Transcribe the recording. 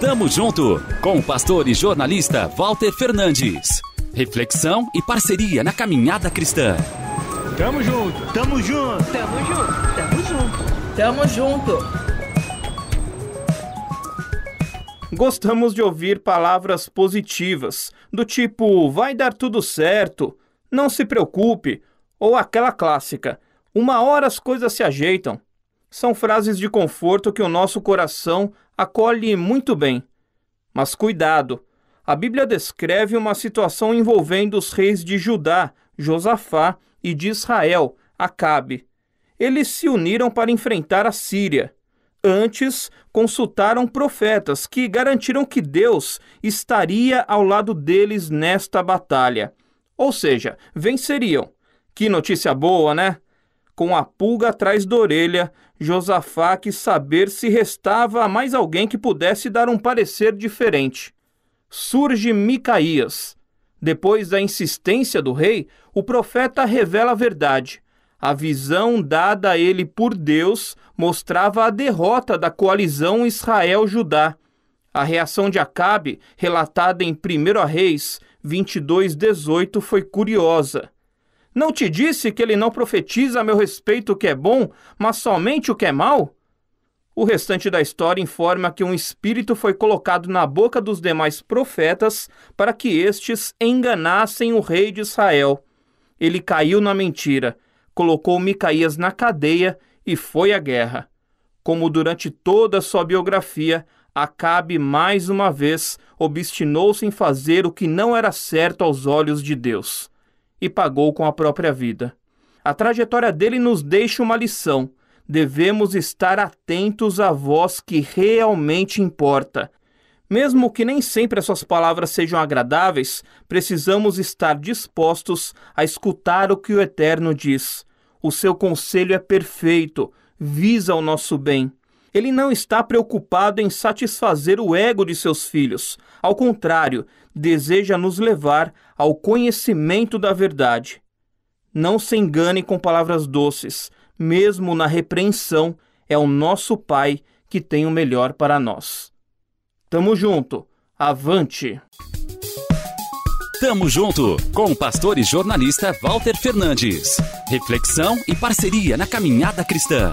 Tamo junto com o pastor e jornalista Walter Fernandes. Reflexão e parceria na caminhada cristã. Tamo junto, tamo junto, tamo junto, tamo junto, tamo junto. Gostamos de ouvir palavras positivas, do tipo vai dar tudo certo, não se preocupe, ou aquela clássica, uma hora as coisas se ajeitam. São frases de conforto que o nosso coração acolhe muito bem. Mas cuidado! A Bíblia descreve uma situação envolvendo os reis de Judá, Josafá, e de Israel, Acabe. Eles se uniram para enfrentar a Síria. Antes, consultaram profetas que garantiram que Deus estaria ao lado deles nesta batalha. Ou seja, venceriam. Que notícia boa, né? Com a pulga atrás da orelha, Josafá quis saber se restava mais alguém que pudesse dar um parecer diferente. Surge Micaías. Depois da insistência do rei, o profeta revela a verdade. A visão dada a ele por Deus mostrava a derrota da coalizão Israel-Judá. A reação de Acabe, relatada em 1 Reis 22:18, foi curiosa. Não te disse que ele não profetiza a meu respeito o que é bom, mas somente o que é mal? O restante da história informa que um espírito foi colocado na boca dos demais profetas para que estes enganassem o rei de Israel. Ele caiu na mentira colocou Micaías na cadeia e foi à guerra. Como durante toda a sua biografia, Acabe mais uma vez obstinou-se em fazer o que não era certo aos olhos de Deus e pagou com a própria vida. A trajetória dele nos deixa uma lição. Devemos estar atentos à voz que realmente importa, mesmo que nem sempre as suas palavras sejam agradáveis, precisamos estar dispostos a escutar o que o Eterno diz. O seu conselho é perfeito, visa o nosso bem. Ele não está preocupado em satisfazer o ego de seus filhos. Ao contrário, deseja nos levar ao conhecimento da verdade. Não se engane com palavras doces. Mesmo na repreensão, é o nosso Pai que tem o melhor para nós. Tamo junto. Avante. Tamo junto com o pastor e jornalista Walter Fernandes. Reflexão e parceria na caminhada cristã.